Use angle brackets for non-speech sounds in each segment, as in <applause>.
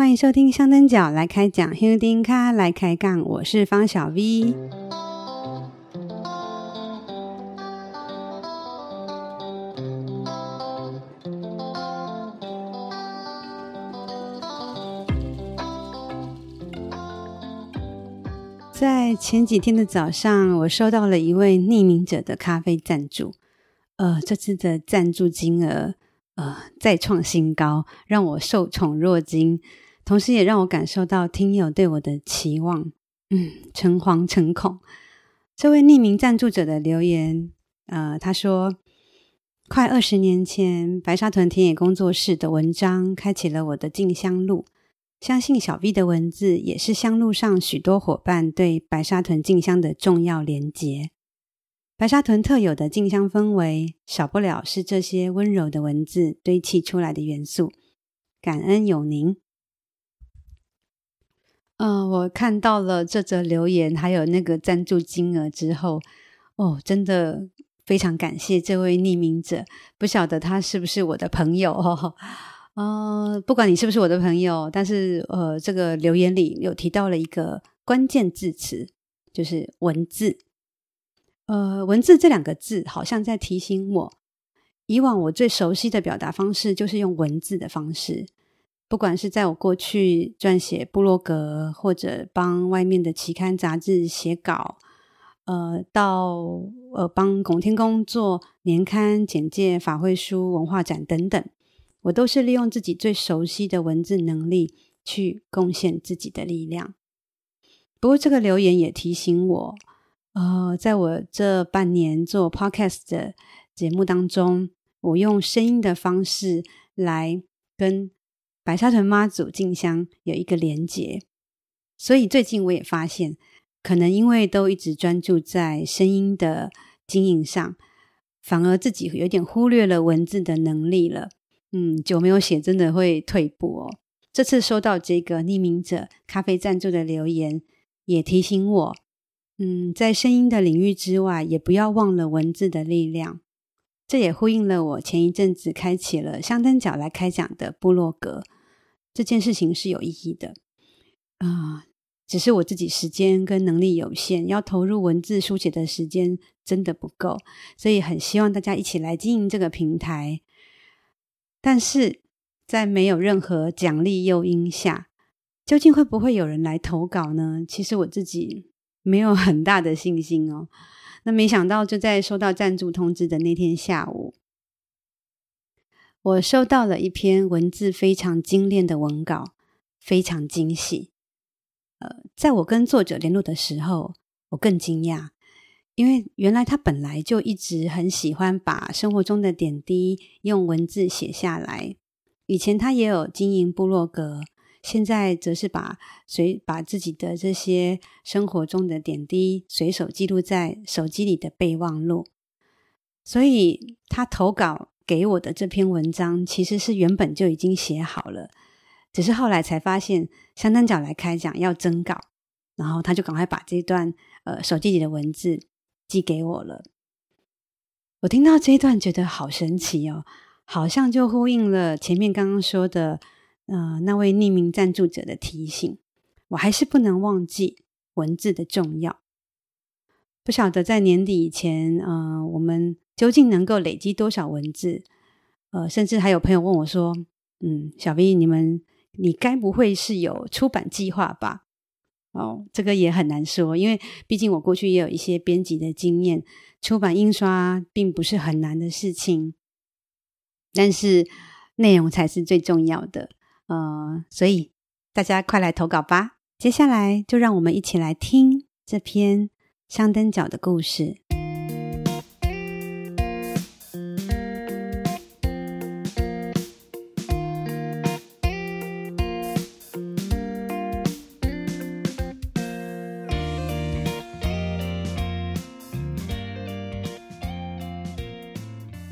欢迎收听香灯脚来开讲，香灯脚来开杠，我是方小 V。在前几天的早上，我收到了一位匿名者的咖啡赞助，呃，这次的赞助金额呃再创新高，让我受宠若惊。同时也让我感受到听友对我的期望，嗯，诚惶诚恐。这位匿名赞助者的留言，呃，他说：“快二十年前，白沙屯田野工作室的文章开启了我的进香路。相信小 V 的文字也是香路上许多伙伴对白沙屯进香的重要连结。白沙屯特有的静香氛围，少不了是这些温柔的文字堆砌出来的元素。感恩有您。”嗯、我看到了这则留言，还有那个赞助金额之后，哦，真的非常感谢这位匿名者。不晓得他是不是我的朋友哦？呃，不管你是不是我的朋友，但是呃，这个留言里有提到了一个关键字词，就是文字。呃，文字这两个字好像在提醒我，以往我最熟悉的表达方式就是用文字的方式。不管是在我过去撰写部落格，或者帮外面的期刊杂志写稿，呃，到呃帮拱天宫做年刊简介、法会书、文化展等等，我都是利用自己最熟悉的文字能力去贡献自己的力量。不过这个留言也提醒我，呃，在我这半年做 Podcast 的节目当中，我用声音的方式来跟白沙屯妈祖进香有一个连结，所以最近我也发现，可能因为都一直专注在声音的经营上，反而自己有点忽略了文字的能力了。嗯，久没有写，真的会退步哦。这次收到这个匿名者咖啡赞助的留言，也提醒我，嗯，在声音的领域之外，也不要忘了文字的力量。这也呼应了我前一阵子开启了香灯角来开讲的部落格。这件事情是有意义的，啊、只是我自己时间跟能力有限，要投入文字书写的时间真的不够，所以很希望大家一起来经营这个平台。但是在没有任何奖励诱因下，究竟会不会有人来投稿呢？其实我自己没有很大的信心哦。那没想到就在收到赞助通知的那天下午。我收到了一篇文字非常精炼的文稿，非常惊喜。呃，在我跟作者联络的时候，我更惊讶，因为原来他本来就一直很喜欢把生活中的点滴用文字写下来。以前他也有经营部落格，现在则是把随把自己的这些生活中的点滴随手记录在手机里的备忘录。所以他投稿。给我的这篇文章其实是原本就已经写好了，只是后来才发现香灯脚来开讲要征稿，然后他就赶快把这段呃手机里的文字寄给我了。我听到这一段觉得好神奇哦，好像就呼应了前面刚刚说的呃那位匿名赞助者的提醒，我还是不能忘记文字的重要。不晓得在年底以前，呃，我们。究竟能够累积多少文字？呃，甚至还有朋友问我说：“嗯，小 V，你们你该不会是有出版计划吧？”哦，这个也很难说，因为毕竟我过去也有一些编辑的经验，出版印刷并不是很难的事情，但是内容才是最重要的。呃，所以大家快来投稿吧！接下来就让我们一起来听这篇香灯角的故事。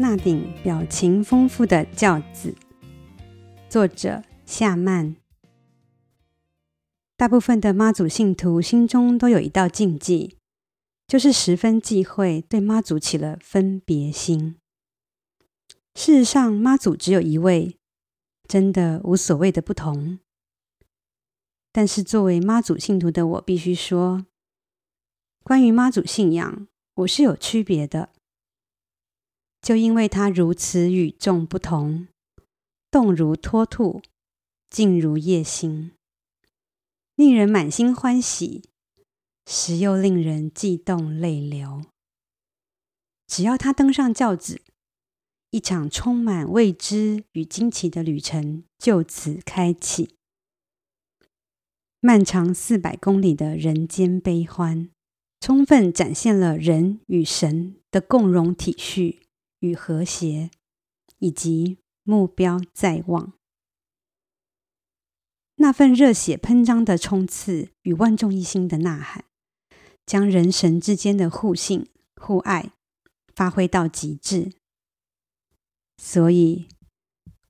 那顶表情丰富的轿子，作者夏曼。大部分的妈祖信徒心中都有一道禁忌，就是十分忌讳对妈祖起了分别心。事实上，妈祖只有一位，真的无所谓的不同。但是作为妈祖信徒的我，必须说，关于妈祖信仰，我是有区别的。就因为它如此与众不同，动如脱兔，静如夜星，令人满心欢喜，时又令人悸动泪流。只要他登上轿子，一场充满未知与惊奇的旅程就此开启。漫长四百公里的人间悲欢，充分展现了人与神的共融体恤与和谐，以及目标在望。那份热血喷张的冲刺与万众一心的呐喊，将人神之间的互信互爱发挥到极致。所以，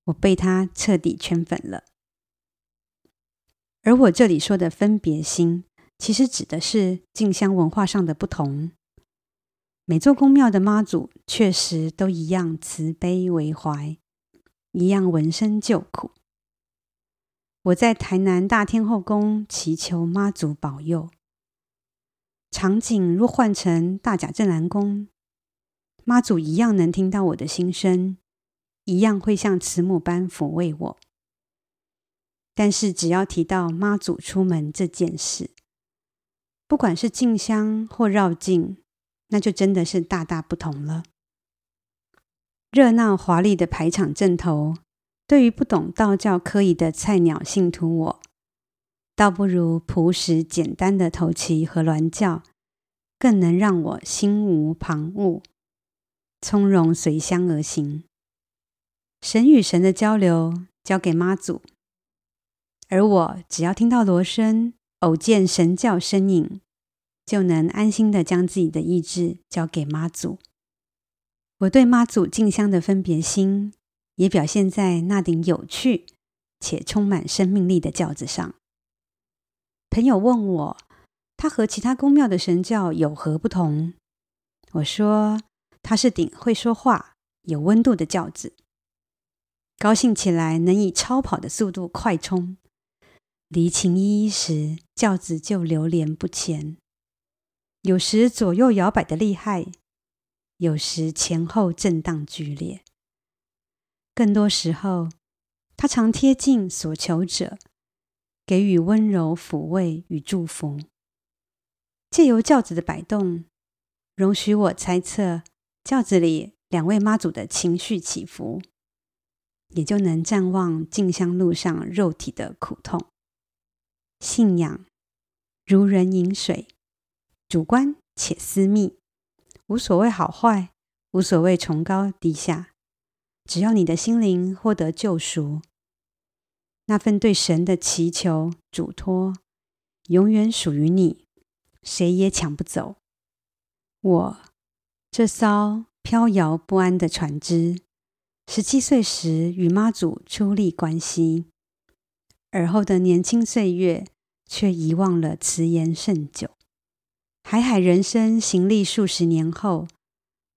我被他彻底圈粉了。而我这里说的分别心，其实指的是进香文化上的不同。每座宫庙的妈祖确实都一样慈悲为怀，一样闻声救苦。我在台南大天后宫祈求妈祖保佑，场景若换成大甲镇澜宫，妈祖一样能听到我的心声，一样会像慈母般抚慰我。但是，只要提到妈祖出门这件事，不管是进香或绕境，那就真的是大大不同了。热闹华丽的排场阵头，对于不懂道教科仪的菜鸟信徒我，倒不如朴实简单的头旗和銮轿，更能让我心无旁骛，从容随香而行。神与神的交流，交给妈祖。而我只要听到锣声，偶见神教身影，就能安心的将自己的意志交给妈祖。我对妈祖敬香的分别心，也表现在那顶有趣且充满生命力的轿子上。朋友问我，它和其他宫庙的神轿有何不同？我说，它是顶会说话、有温度的轿子。高兴起来，能以超跑的速度快冲。离情依依时，轿子就流连不前；有时左右摇摆的厉害，有时前后震荡剧烈。更多时候，他常贴近所求者，给予温柔抚慰与祝福。借由轿子的摆动，容许我猜测轿子里两位妈祖的情绪起伏，也就能暂忘进香路上肉体的苦痛。信仰如人饮水，主观且私密，无所谓好坏，无所谓崇高低下，只要你的心灵获得救赎，那份对神的祈求嘱托，永远属于你，谁也抢不走。我这艘飘摇不安的船只，十七岁时与妈祖初立关系。而后的年轻岁月，却遗忘了慈颜胜酒。海海人生行历数十年后，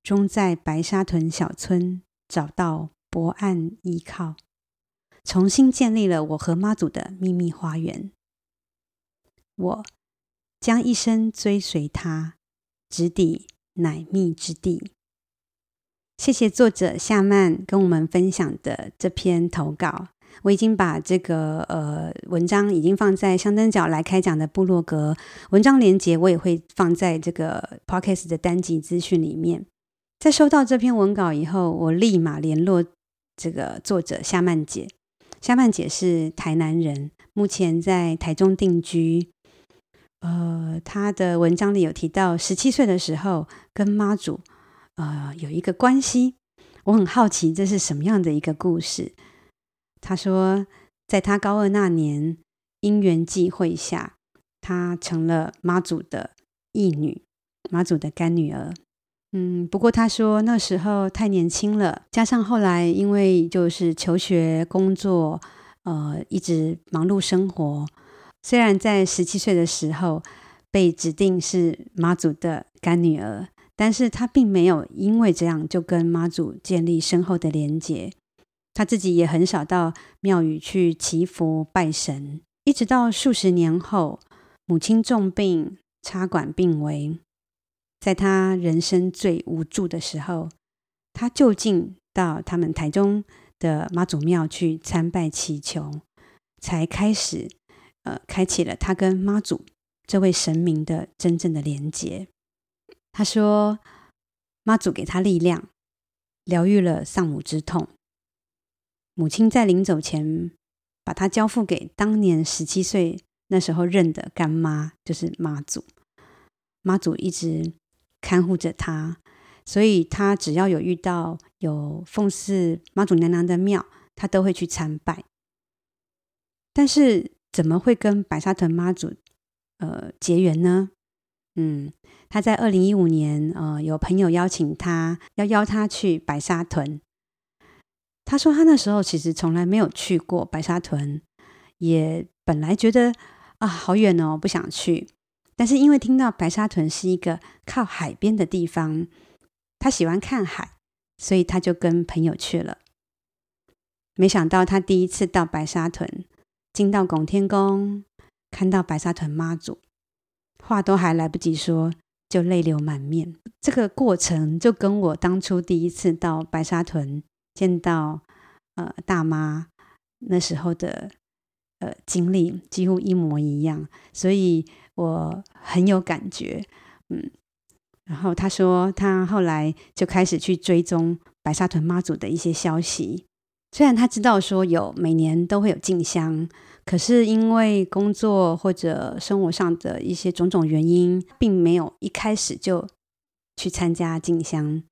终在白沙屯小村找到泊岸依靠，重新建立了我和妈祖的秘密花园。我将一生追随他，直抵乃密之地。谢谢作者夏曼跟我们分享的这篇投稿。我已经把这个呃文章已经放在香灯角来开讲的部落格文章连结，我也会放在这个 podcast 的单集资讯里面。在收到这篇文稿以后，我立马联络这个作者夏曼姐。夏曼姐是台南人，目前在台中定居。呃，她的文章里有提到，十七岁的时候跟妈祖呃有一个关系，我很好奇这是什么样的一个故事。她说，在她高二那年，因缘际会下，她成了妈祖的义女，妈祖的干女儿。嗯，不过他说那时候太年轻了，加上后来因为就是求学、工作，呃，一直忙碌生活。虽然在十七岁的时候被指定是妈祖的干女儿，但是他并没有因为这样就跟妈祖建立深厚的连结。他自己也很少到庙宇去祈福拜神，一直到数十年后，母亲重病，插管病危，在他人生最无助的时候，他就近到他们台中的妈祖庙去参拜祈求，才开始呃，开启了他跟妈祖这位神明的真正的连结。他说，妈祖给他力量，疗愈了丧母之痛。母亲在临走前，把他交付给当年十七岁那时候认的干妈，就是妈祖。妈祖一直看护着他，所以他只要有遇到有奉祀妈祖娘娘的庙，他都会去参拜。但是怎么会跟白沙屯妈祖呃结缘呢？嗯，他在二零一五年呃有朋友邀请他，要邀他去白沙屯。他说他那时候其实从来没有去过白沙屯，也本来觉得啊好远哦，不想去。但是因为听到白沙屯是一个靠海边的地方，他喜欢看海，所以他就跟朋友去了。没想到他第一次到白沙屯，进到拱天宫，看到白沙屯妈祖，话都还来不及说，就泪流满面。这个过程就跟我当初第一次到白沙屯。见到呃大妈那时候的呃经历几乎一模一样，所以我很有感觉，嗯。然后他说他后来就开始去追踪白沙屯妈祖的一些消息，虽然他知道说有每年都会有进香，可是因为工作或者生活上的一些种种原因，并没有一开始就去参加进香。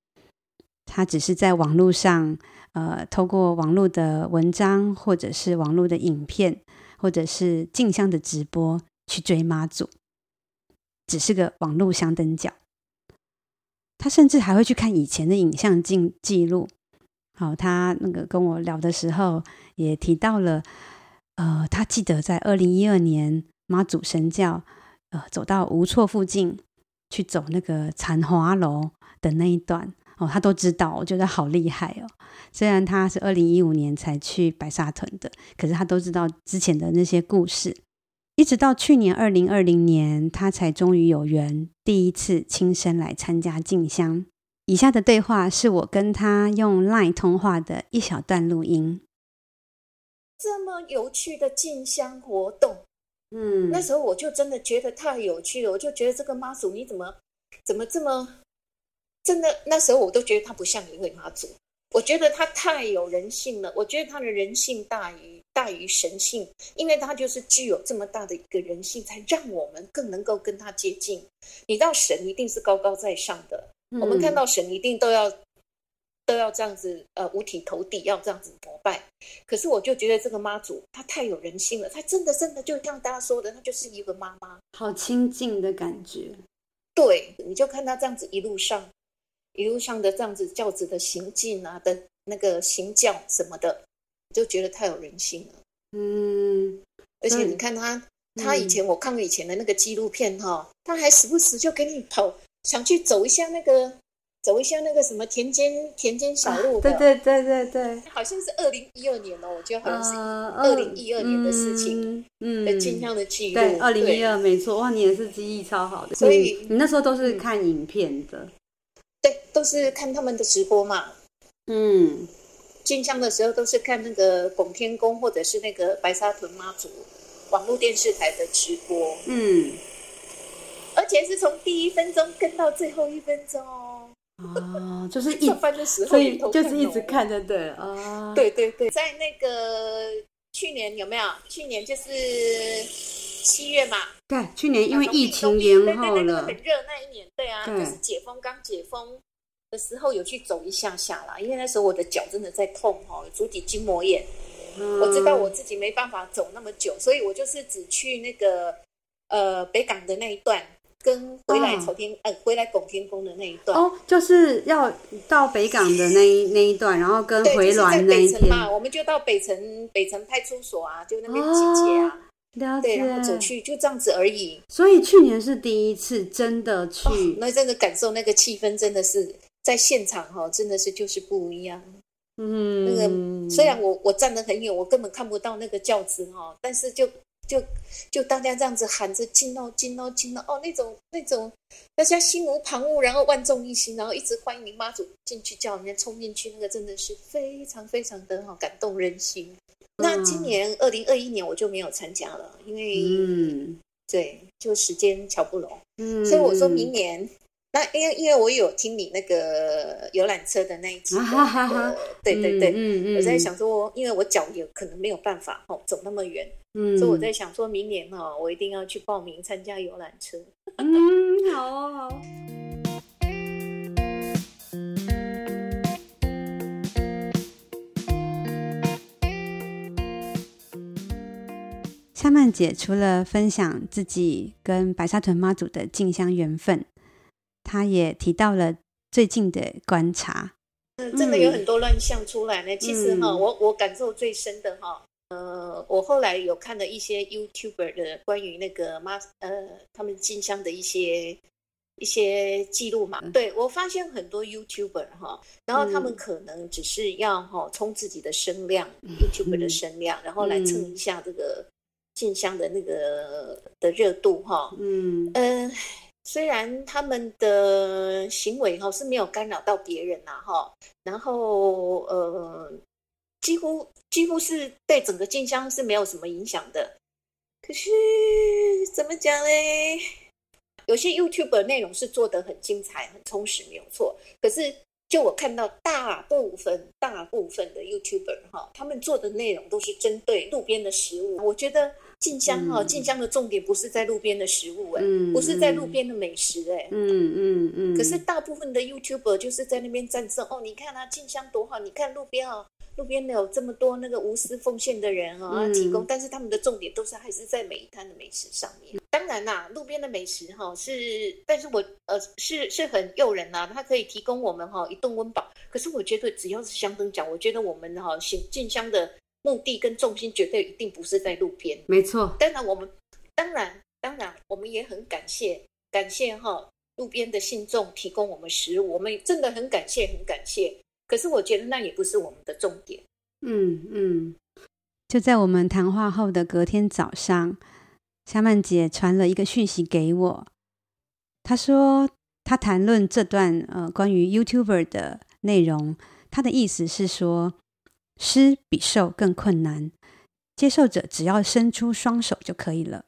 他只是在网络上，呃，透过网络的文章，或者是网络的影片，或者是进香的直播去追妈祖，只是个网络相灯脚。他甚至还会去看以前的影像记记录。好，他那个跟我聊的时候也提到了，呃，他记得在二零一二年妈祖神教，呃，走到无错附近去走那个残华楼的那一段。哦，他都知道，我觉得好厉害哦。虽然他是二零一五年才去白沙屯的，可是他都知道之前的那些故事。一直到去年二零二零年，他才终于有缘第一次亲身来参加静香。以下的对话是我跟他用 LINE 通话的一小段录音。这么有趣的静香活动，嗯，那时候我就真的觉得太有趣了，我就觉得这个妈祖你怎么怎么这么。真的，那时候我都觉得他不像一位妈祖，我觉得他太有人性了。我觉得他的人性大于大于神性，因为他就是具有这么大的一个人性，才让我们更能够跟他接近。你知道神一定是高高在上的，嗯、我们看到神一定都要都要这样子呃五体投地，要这样子膜拜。可是我就觉得这个妈祖她太有人性了，她真的真的就像大家说的，她就是一个妈妈，好亲近的感觉。对，你就看她这样子一路上。一路上的这样子轿子的行进啊，的那个行教什么的，就觉得太有人性了。嗯，而且你看他，嗯、他以前我看过以前的那个纪录片哈、哦，他还时不时就给你跑，想去走一下那个，走一下那个什么田间田间小路、啊。对对对对对，好像是二零一二年哦，我觉得好像是二零一二年的事情。嗯，的清香的记录。对，二零一二没错。哇，你也是记忆超好的。所以你那时候都是看影片的。对，都是看他们的直播嘛。嗯，进香的时候都是看那个拱天宫或者是那个白沙屯妈祖网络电视台的直播。嗯，而且是从第一分钟跟到最后一分钟哦。哦，就是一 <laughs> 翻的时候，所以就是一直看着对啊。对对对，在那个去年有没有？去年就是。七月嘛，对，去年因为疫情延后了，很热那一年，对啊，对就是解封刚解封的时候有去走一下下啦，因为那时候我的脚真的在痛哦，足底筋膜炎，嗯、我知道我自己没办法走那么久，所以我就是只去那个呃北港的那一段，跟回来朝天、哦、呃回来拱天宫的那一段哦，就是要到北港的那一那一段，然后跟回銮那一天、就是、嘛，我们就到北城北城派出所啊，就那边集结啊。哦了解，对，然后走去就这样子而已。所以去年是第一次真的去，哦、那真的感受那个气氛，真的是在现场哈，真的是就是不一样。嗯，那个虽然我我站得很远，我根本看不到那个轿子哈，但是就就就大家这样子喊着进哦进哦进哦哦那种那种大家心无旁骛，然后万众一心，然后一直欢迎妈祖进去，叫人家冲进去，那个真的是非常非常的好感动人心。嗯、那今年二零二一年我就没有参加了，因为嗯对，就时间巧不拢，嗯，所以我说明年。那因为因为我有听你那个游览车的那一集，对对对，嗯嗯，我在想说，因为我脚也可能没有办法哦走那么远，嗯，所以我在想说明年哈，我一定要去报名参加游览车。<laughs> 嗯，好哦好。夏曼姐除了分享自己跟白沙屯妈祖的进香缘分。他也提到了最近的观察，嗯，真的有很多乱象出来呢。嗯、其实哈，我我感受最深的哈，呃，我后来有看了一些 YouTuber 的关于那个妈呃他们进香的一些一些记录嘛。对，我发现很多 YouTuber 哈，然后他们可能只是要哈冲自己的声量，嗯，YouTuber 的声量，然后来蹭一下这个进香的那个的热度哈。嗯嗯。呃虽然他们的行为哈是没有干扰到别人呐哈，然后呃几乎几乎是对整个进香是没有什么影响的。可是怎么讲呢？有些 YouTube 内容是做得很精彩、很充实，没有错。可是就我看到大部分大部分的 YouTuber 哈，他们做的内容都是针对路边的食物，我觉得。进香哈，进香的重点不是在路边的食物哎，嗯、不是在路边的美食哎、嗯，嗯嗯嗯。可是大部分的 YouTuber 就是在那边战胜哦，你看他、啊、进香多好，你看路边哦，路边有这么多那个无私奉献的人啊，嗯、提供，但是他们的重点都是还是在每一摊的美食上面。当然啦，路边的美食哈是，但是我呃是是很诱人呐，它可以提供我们哈一顿温饱。可是我觉得只要是香灯奖，我觉得我们哈行进香的。目的跟重心绝对一定不是在路边，没错。当然，我们当然当然，我们也很感谢感谢哈路边的信众提供我们食物，我们真的很感谢很感谢。可是我觉得那也不是我们的重点。嗯嗯。就在我们谈话后的隔天早上，夏曼姐传了一个讯息给我，她说她谈论这段呃关于 YouTuber 的内容，她的意思是说。施比受更困难，接受者只要伸出双手就可以了，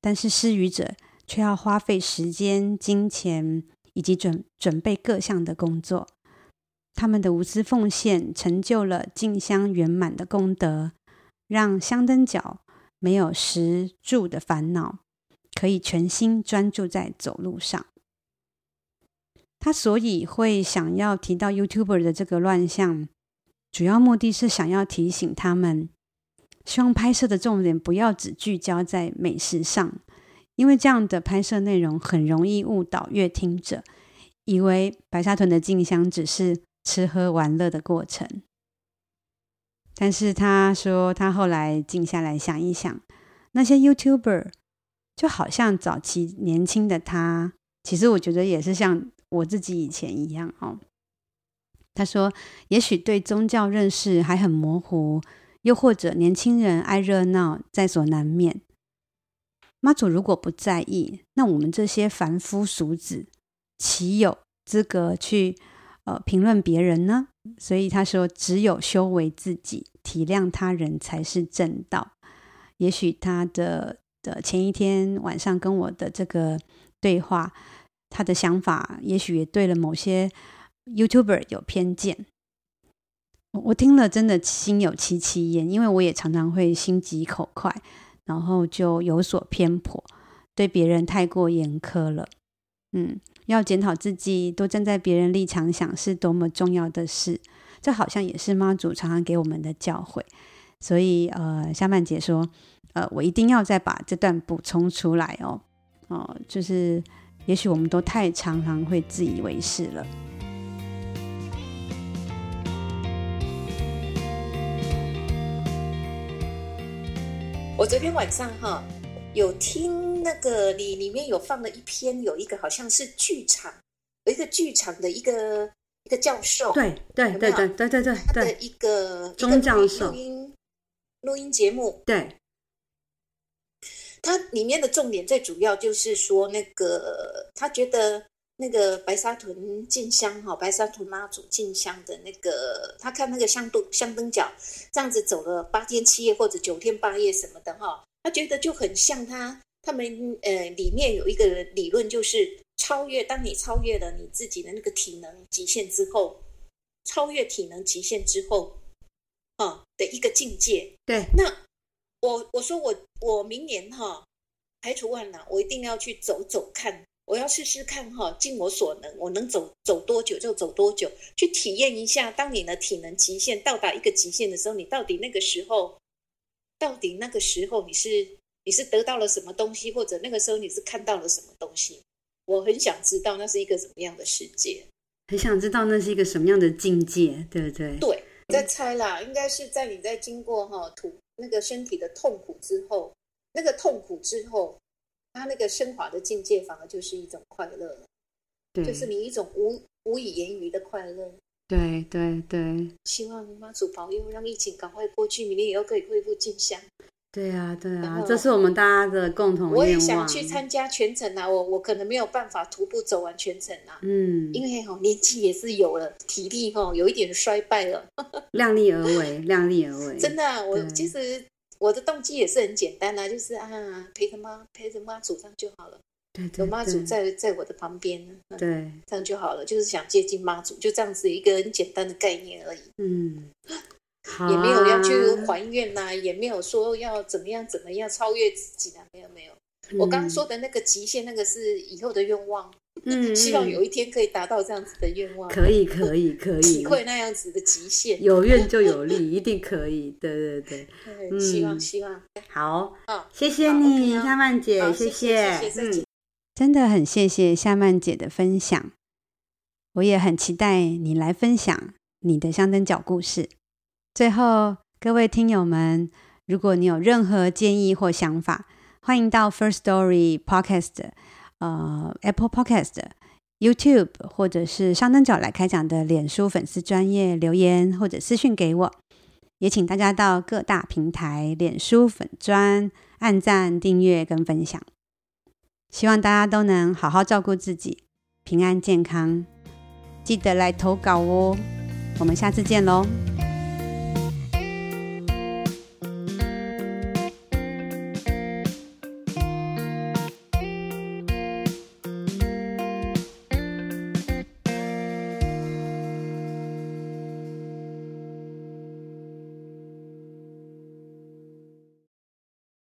但是施予者却要花费时间、金钱以及准准备各项的工作。他们的无私奉献成就了进香圆满的功德，让香灯脚没有食住的烦恼，可以全心专注在走路上。他所以会想要提到 YouTuber 的这个乱象。主要目的是想要提醒他们，希望拍摄的重点不要只聚焦在美食上，因为这样的拍摄内容很容易误导阅听者，以为白沙屯的静香只是吃喝玩乐的过程。但是他说，他后来静下来想一想，那些 YouTuber 就好像早期年轻的他，其实我觉得也是像我自己以前一样哦。他说：“也许对宗教认识还很模糊，又或者年轻人爱热闹，在所难免。妈祖如果不在意，那我们这些凡夫俗子，岂有资格去呃评论别人呢？所以他说，只有修为自己，体谅他人，才是正道。也许他的的前一天晚上跟我的这个对话，他的想法，也许也对了某些。” YouTuber 有偏见，我听了真的心有戚戚焉，因为我也常常会心急口快，然后就有所偏颇，对别人太过严苛了。嗯，要检讨自己，多站在别人立场想，是多么重要的事。这好像也是妈祖常常给我们的教诲。所以，呃，夏曼姐说，呃，我一定要再把这段补充出来哦。哦，就是，也许我们都太常常会自以为是了。我昨天晚上哈有听那个里里面有放了一篇，有一个好像是剧场，有一个剧场的一个一个教授，对对对对对对对，他的一个钟教授。录音录音节目，对，它里面的重点最主要就是说，那个他觉得那个白沙屯进香哈，白沙屯妈祖进香的那个，他看那个香灯香灯脚这样子走了八天七夜或者九天八夜什么的哈，他觉得就很像他他们呃里面有一个理论，就是超越，当你超越了你自己的那个体能极限之后，超越体能极限之后。啊的一个境界，对。那我我说我我明年哈，排除万难，我一定要去走走看，我要试试看哈，尽我所能，我能走走多久就走多久，去体验一下，当你的体能极限到达一个极限的时候，你到底那个时候，到底那个时候你是你是得到了什么东西，或者那个时候你是看到了什么东西？我很想知道那是一个什么样的世界，很想知道那是一个什么样的境界，对不对？对。在猜啦，应该是在你在经过哈土那个身体的痛苦之后，那个痛苦之后，他那个升华的境界反而就是一种快乐，对，就是你一种无无以言喻的快乐。对对对，希望妈祖保佑，让疫情赶快过去，明年以后可以恢复进香。对啊，对啊，这是我们大家的共同。我也想去参加全程啊，我我可能没有办法徒步走完全程啊，嗯，因为哈年纪也是有了，体力哈有一点衰败了。<laughs> 量力而为，量力而为。真的啊，我其实我的动机也是很简单啊，就是啊陪着妈陪着妈祖上就好了，对，对，有妈祖在在我的旁边，对，这样就好了，就是想接近妈祖，就这样子一个很简单的概念而已，嗯。也没有要去还愿呐、啊，也没有说要怎么样怎么样超越自己的、啊，没有没有。嗯、我刚刚说的那个极限，那个是以后的愿望，<laughs> 嗯，希望有一天可以达到这样子的愿望。可以可以可以，体会那样子的极限。有愿就有力，一定可以。对对对，<laughs> 嗯、希望希望。好，谢谢你，夏曼姐，谢谢，谢谢。真的很谢谢夏曼姐的分享，我也很期待你来分享你的香灯脚故事。最后，各位听友们，如果你有任何建议或想法，欢迎到 First Story Podcast、呃 Apple Podcast、YouTube 或者是上灯脚来开讲的脸书粉丝专页留言或者私讯给我。也请大家到各大平台脸书粉专按赞、订阅跟分享。希望大家都能好好照顾自己，平安健康。记得来投稿哦。我们下次见喽。